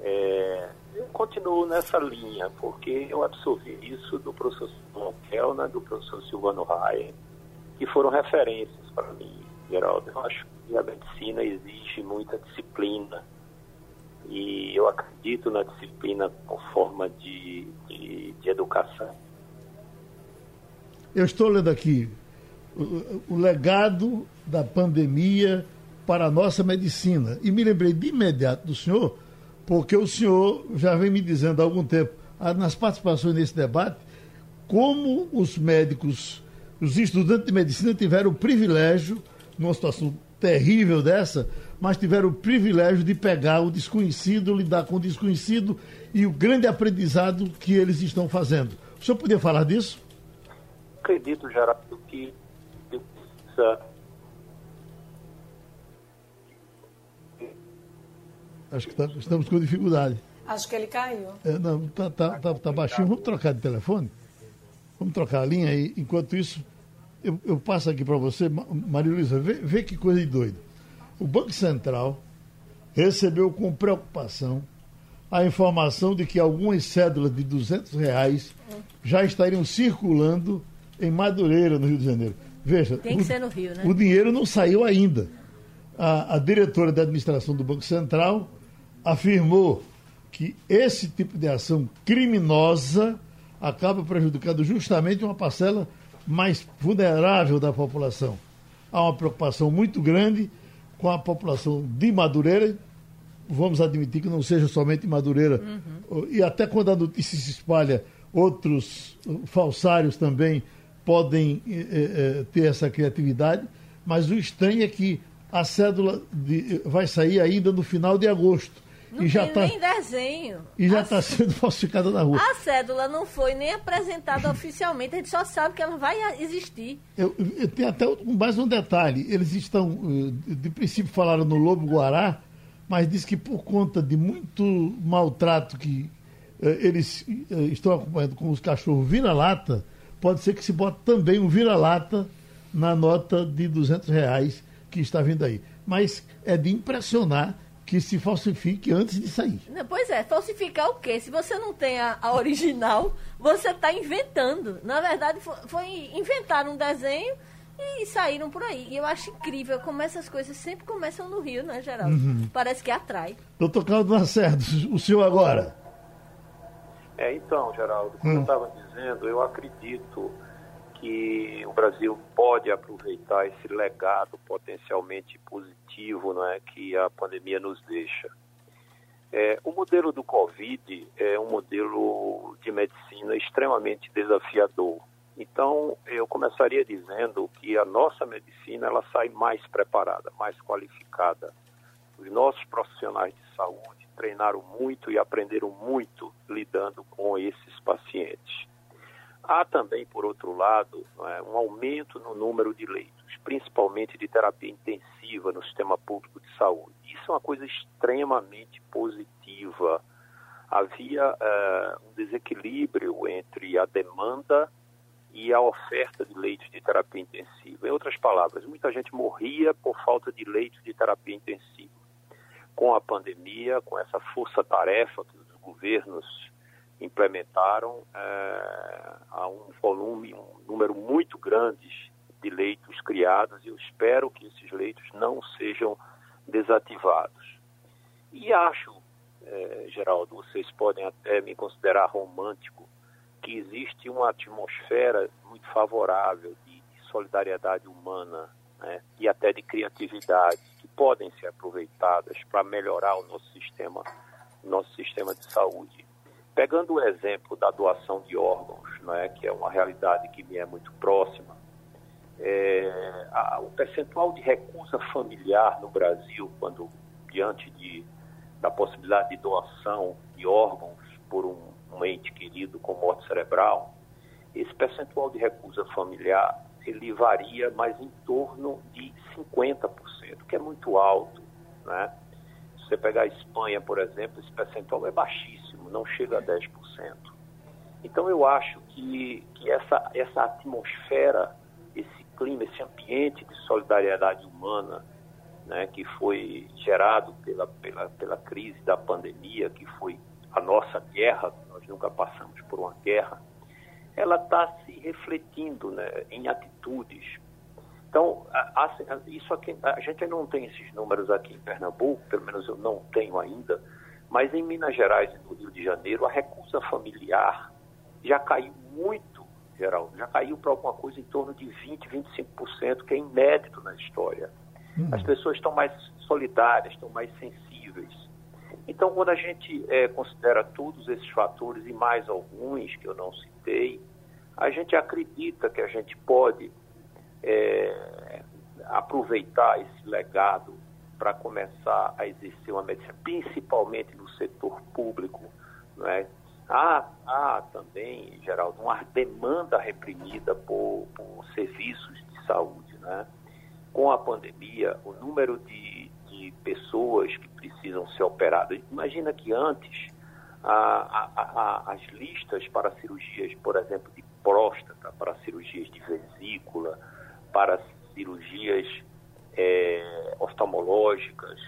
É, eu continuo nessa linha, porque eu absorvi isso do professor Silvano Kellner, do professor Silvano Raia, que foram referências para mim, Geraldo. Eu acho que a medicina exige muita disciplina, e eu acredito na disciplina como forma de, de, de educação. Eu estou lendo aqui o, legado da pandemia para a nossa medicina. E me lembrei de imediato do senhor, porque o senhor já vem me dizendo há algum tempo, ah, nas participações nesse debate, como os médicos, os estudantes de medicina tiveram o privilégio, numa situação terrível dessa, mas tiveram o privilégio de pegar o desconhecido, lidar com o desconhecido e o grande aprendizado que eles estão fazendo. O senhor podia falar disso? Acredito, Gerardo, que Acho que tá, estamos com dificuldade. Acho que ele caiu. É, não, tá, tá, tá, tá, baixinho. Vamos trocar de telefone? Vamos trocar a linha aí. Enquanto isso, eu, eu passo aqui para você, Maria Luísa, vê, vê que coisa de doido. O Banco Central recebeu com preocupação a informação de que algumas cédulas de 200 reais já estariam circulando em Madureira, no Rio de Janeiro. Veja, Tem que o, ser no Rio, né? O dinheiro não saiu ainda. A, a diretora da administração do Banco Central afirmou que esse tipo de ação criminosa acaba prejudicando justamente uma parcela mais vulnerável da população. Há uma preocupação muito grande com a população de Madureira, vamos admitir que não seja somente Madureira, uhum. e até quando a notícia se espalha, outros falsários também podem eh, eh, ter essa criatividade, mas o estranho é que a cédula de, vai sair ainda no final de agosto. Não e já tá, nem desenho. E já está sendo falsificada na rua. A cédula não foi nem apresentada oficialmente, a gente só sabe que ela vai existir. Eu, eu tenho até mais um detalhe. Eles estão, eh, de princípio falaram no Lobo Guará, mas diz que por conta de muito maltrato que eh, eles eh, estão acompanhando com os cachorros vira-lata, pode ser que se bote também um vira-lata na nota de 200 reais que está vindo aí. Mas é de impressionar que se falsifique antes de sair. Pois é, falsificar o quê? Se você não tem a, a original, você está inventando. Na verdade, foi, foi inventar um desenho e saíram por aí. E eu acho incrível como essas coisas sempre começam no Rio, né, Geraldo? Uhum. Parece que atrai. Doutor Claudio Lacerdo, o senhor agora. É, então, Geraldo, como hum. eu estava dizendo, eu acredito que o Brasil pode aproveitar esse legado potencialmente positivo né, que a pandemia nos deixa. É, o modelo do Covid é um modelo de medicina extremamente desafiador. Então, eu começaria dizendo que a nossa medicina ela sai mais preparada, mais qualificada. Os nossos profissionais de saúde treinaram muito e aprenderam muito lidando com esses pacientes. Há também, por outro lado, é, um aumento no número de leitos, principalmente de terapia intensiva no sistema público de saúde. Isso é uma coisa extremamente positiva. Havia é, um desequilíbrio entre a demanda e a oferta de leitos de terapia intensiva. Em outras palavras, muita gente morria por falta de leitos de terapia intensiva. Com a pandemia, com essa força-tarefa que os governos implementaram a um volume, um número muito grande de leitos criados e eu espero que esses leitos não sejam desativados. E acho, é, Geraldo, vocês podem até me considerar romântico, que existe uma atmosfera muito favorável de, de solidariedade humana né, e até de criatividade que podem ser aproveitadas para melhorar o nosso sistema, nosso sistema de saúde. Pegando o exemplo da doação de órgãos, né, que é uma realidade que me é muito próxima, é, a, o percentual de recusa familiar no Brasil, quando diante de, da possibilidade de doação de órgãos por um, um ente querido com morte cerebral, esse percentual de recusa familiar ele varia mais em torno de 50%, que é muito alto. Né? Você pegar a Espanha, por exemplo, esse percentual é baixíssimo não chega a 10%. Então eu acho que, que essa, essa atmosfera, esse clima, esse ambiente de solidariedade humana né, que foi gerado pela, pela, pela crise da pandemia, que foi a nossa guerra, nós nunca passamos por uma guerra, ela está se refletindo né, em atitudes. Então, a, a, isso aqui, a gente não tem esses números aqui em Pernambuco, pelo menos eu não tenho ainda, mas em Minas Gerais e no Rio de Janeiro, a recusa familiar já caiu muito, Geraldo, já caiu para alguma coisa em torno de 20%, 25%, que é inédito na história. Hum. As pessoas estão mais solidárias, estão mais sensíveis. Então, quando a gente é, considera todos esses fatores e mais alguns que eu não citei, a gente acredita que a gente pode é, aproveitar esse legado para começar a exercer uma medicina, principalmente no setor público. Não é? Há, há também, Geraldo, uma demanda reprimida por, por serviços de saúde. Né? Com a pandemia, o número de, de pessoas que precisam ser operadas. Imagina que antes a, a, a, as listas para cirurgias, por exemplo, de próstata, para cirurgias de vesícula, para cirurgias é, oftalmológicas,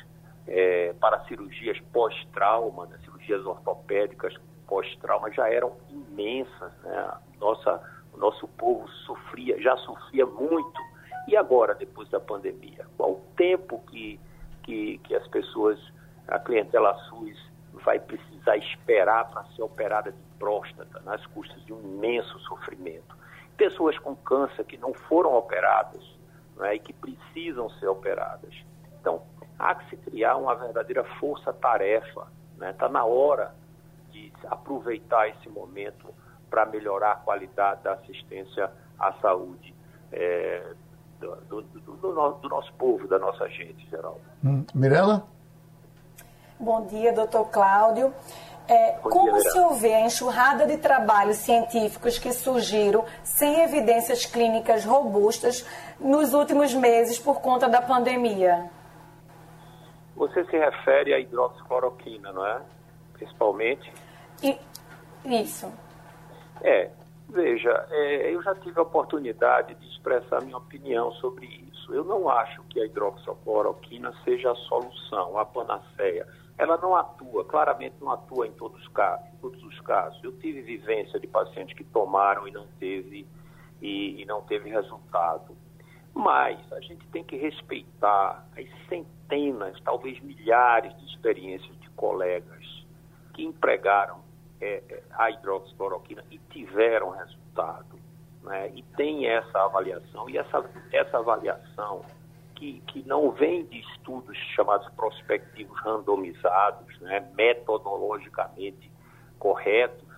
é, para cirurgias pós-trauma, né, cirurgias ortopédicas pós-trauma já eram imensas. Né? Nossa, o nosso povo sofria, já sofria muito. E agora, depois da pandemia? Qual o tempo que, que, que as pessoas, a clientela SUS vai precisar esperar para ser operada de próstata, nas custas de um imenso sofrimento? Pessoas com câncer que não foram operadas, né, e que precisam ser operadas. Então, há que se criar uma verdadeira força-tarefa. Está né? Tá na hora de aproveitar esse momento para melhorar a qualidade da assistência à saúde é, do, do, do, do, nosso povo, da nossa gente, Geraldo. Hum. Mirela? Bom dia, doutor Cláudio. É, como se houver a enxurrada de trabalhos científicos que surgiram sem evidências clínicas robustas nos últimos meses por conta da pandemia? Você se refere à hidroxicloroquina, não é? Principalmente? E, isso. É, veja, é, eu já tive a oportunidade de expressar minha opinião sobre isso. isso. Eu não acho que a hidroxicloroquina seja a solução, a panaceia. Ela não atua, claramente não atua em todos os casos. Todos os casos. Eu tive vivência de pacientes que tomaram e não teve e, e não teve resultado. Mas a gente tem que respeitar as centenas, talvez milhares de experiências de colegas que empregaram é, é a hidroxicloroquina e tiveram resultado. Né? E tem essa avaliação, e essa, essa avaliação que, que não vem de estudos chamados prospectivos randomizados, né? metodologicamente corretos,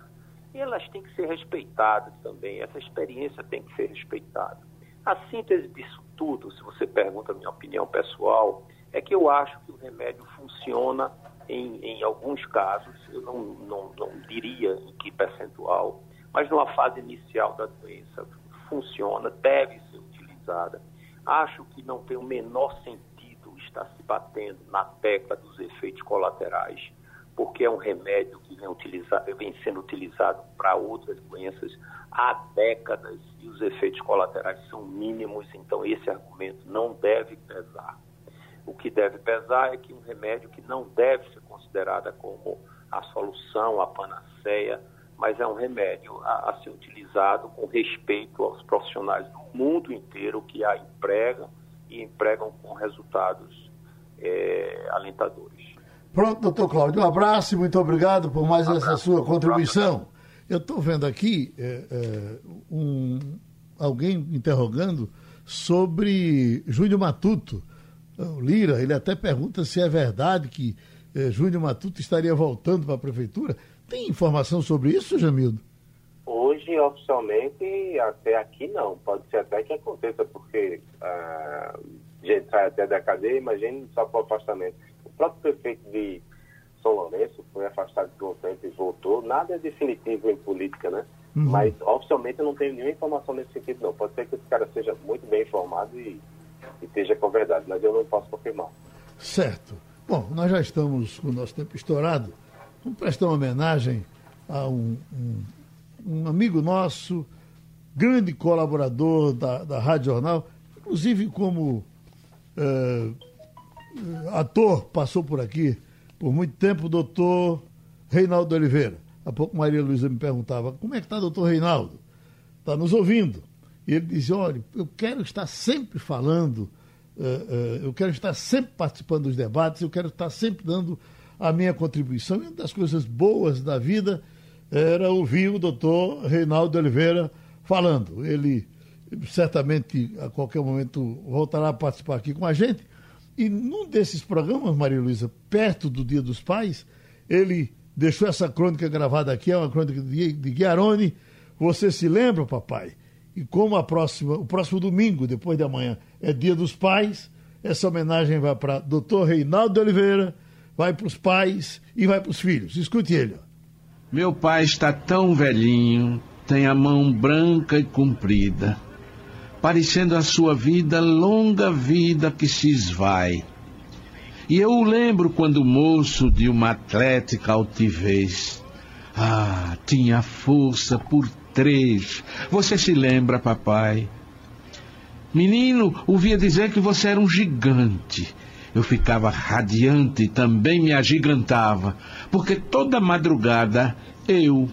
elas têm que ser respeitadas também, essa experiência tem que ser respeitada. A síntese disso tudo, se você pergunta a minha opinião pessoal, é que eu acho que o remédio funciona em, em alguns casos, eu não, não, não diria em que percentual, mas numa fase inicial da doença funciona, deve ser utilizada. Acho que não tem o menor sentido estar se batendo na tecla dos efeitos colaterais, porque é um remédio que vem, utilizado, vem sendo utilizado para outras doenças há décadas e os efeitos colaterais são mínimos, então esse argumento não deve pesar. O que deve pesar é que um remédio que não deve ser considerado como a solução, a panaceia, mas é um remédio a, a ser utilizado com respeito aos profissionais do mundo inteiro que a empregam e empregam com resultados é, alentadores. Pronto, doutor Cláudio, um abraço e muito obrigado por mais um essa sua contribuição. Eu estou vendo aqui é, é, um, alguém interrogando sobre Júlio Matuto o Lira, ele até pergunta se é verdade que eh, Júnior Matuto estaria voltando para a prefeitura. Tem informação sobre isso, Jamildo? Hoje, oficialmente, até aqui não. Pode ser até que aconteça, porque ah, a gente sai até da cadeia, imagine só para o afastamento. O próprio prefeito de São Lourenço foi afastado por um tempo e voltou. Nada é definitivo em política, né? Uhum. Mas oficialmente eu não tenho nenhuma informação nesse sentido, não. Pode ser que esse cara seja muito bem informado e que esteja com verdade, mas eu não posso confirmar. Certo. Bom, nós já estamos com o nosso tempo estourado. Vamos prestar uma homenagem a um, um, um amigo nosso, grande colaborador da, da Rádio Jornal, inclusive como uh, ator, passou por aqui por muito tempo, o doutor Reinaldo Oliveira. Há pouco Maria Luísa me perguntava, como é que está, doutor Reinaldo? Está nos ouvindo? E ele dizia: olha, eu quero estar sempre falando, uh, uh, eu quero estar sempre participando dos debates, eu quero estar sempre dando a minha contribuição. E uma das coisas boas da vida era ouvir o doutor Reinaldo Oliveira falando. Ele certamente a qualquer momento voltará a participar aqui com a gente. E num desses programas, Maria Luísa, perto do Dia dos Pais, ele deixou essa crônica gravada aqui, é uma crônica de, Guiarone. Você se lembra, papai? E como a próxima, o próximo domingo, depois de amanhã, é Dia dos Pais, essa homenagem vai para Dr. Reinaldo Oliveira, vai para os pais e vai para os filhos. Escute ele. Meu pai está tão velhinho, tem a mão branca e comprida, parecendo a sua vida longa vida que se esvai. E eu o lembro quando moço de uma atlética altivez. Ah, tinha força por três. Você se lembra, papai? Menino, ouvia dizer que você era um gigante. Eu ficava radiante e também me agigantava, porque toda madrugada eu,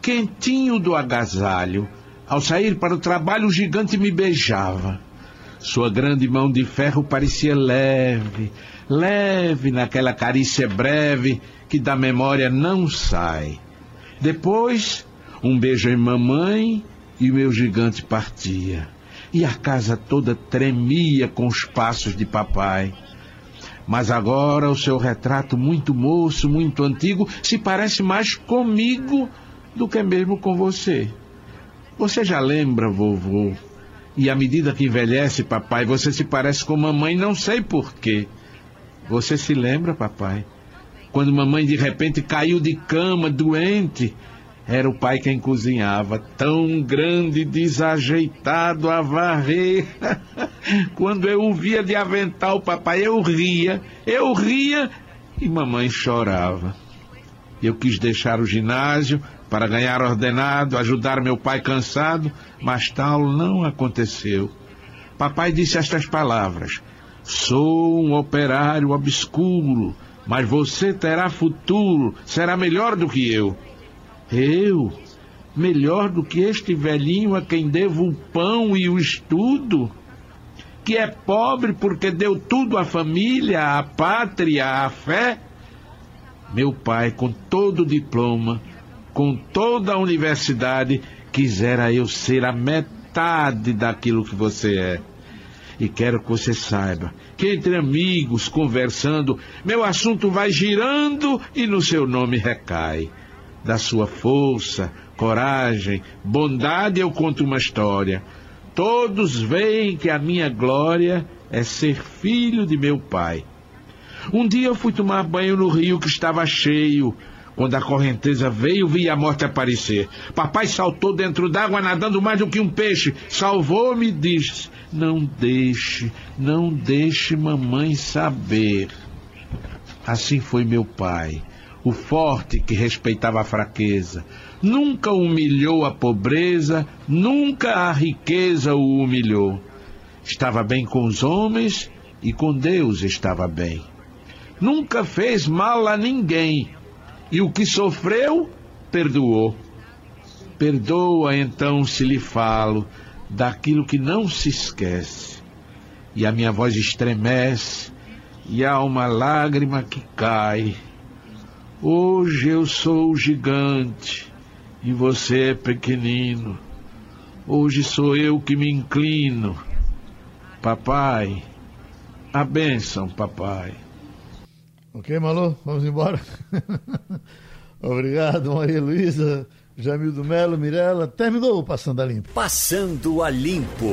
quentinho do agasalho, ao sair para o trabalho, o gigante me beijava. Sua grande mão de ferro parecia leve, leve naquela carícia breve que da memória não sai. Depois, um beijo em mamãe e meu gigante partia. E a casa toda tremia com os passos de papai. Mas agora o seu retrato muito moço, muito antigo, se parece mais comigo do que mesmo com você. Você já lembra, vovô? E à medida que envelhece, papai, você se parece com mamãe, não sei porquê. Você se lembra, papai? Quando mamãe de repente caiu de cama, doente, era o pai quem cozinhava, tão grande, desajeitado a varrer. Quando eu o via de avental, papai, eu ria, eu ria e mamãe chorava. Eu quis deixar o ginásio para ganhar ordenado, ajudar meu pai cansado, mas tal não aconteceu. papai disse estas palavras: Sou um operário obscuro, mas você terá futuro, será melhor do que eu. Eu? Melhor do que este velhinho a quem devo o pão e o estudo? Que é pobre porque deu tudo à família, à pátria, à fé? Meu pai, com todo o diploma, com toda a universidade, quisera eu ser a metade daquilo que você é. E quero que você saiba que entre amigos, conversando, meu assunto vai girando e no seu nome recai. Da sua força, coragem, bondade eu conto uma história. Todos veem que a minha glória é ser filho de meu pai. Um dia eu fui tomar banho no rio que estava cheio. Quando a correnteza veio, vi a morte aparecer. Papai saltou dentro d'água, nadando mais do que um peixe. Salvou-me e disse: Não deixe, não deixe mamãe saber. Assim foi meu pai, o forte que respeitava a fraqueza. Nunca humilhou a pobreza, nunca a riqueza o humilhou. Estava bem com os homens e com Deus estava bem. Nunca fez mal a ninguém e o que sofreu, perdoou. Perdoa então se lhe falo daquilo que não se esquece. E a minha voz estremece, e há uma lágrima que cai. Hoje eu sou o gigante e você é pequenino. Hoje sou eu que me inclino. Papai, a bênção, papai. Ok, Malu? Vamos embora? Obrigado, Maria Luísa, Jamil do Melo, Mirella. Terminou o Passando a Limpo. Passando a Limpo.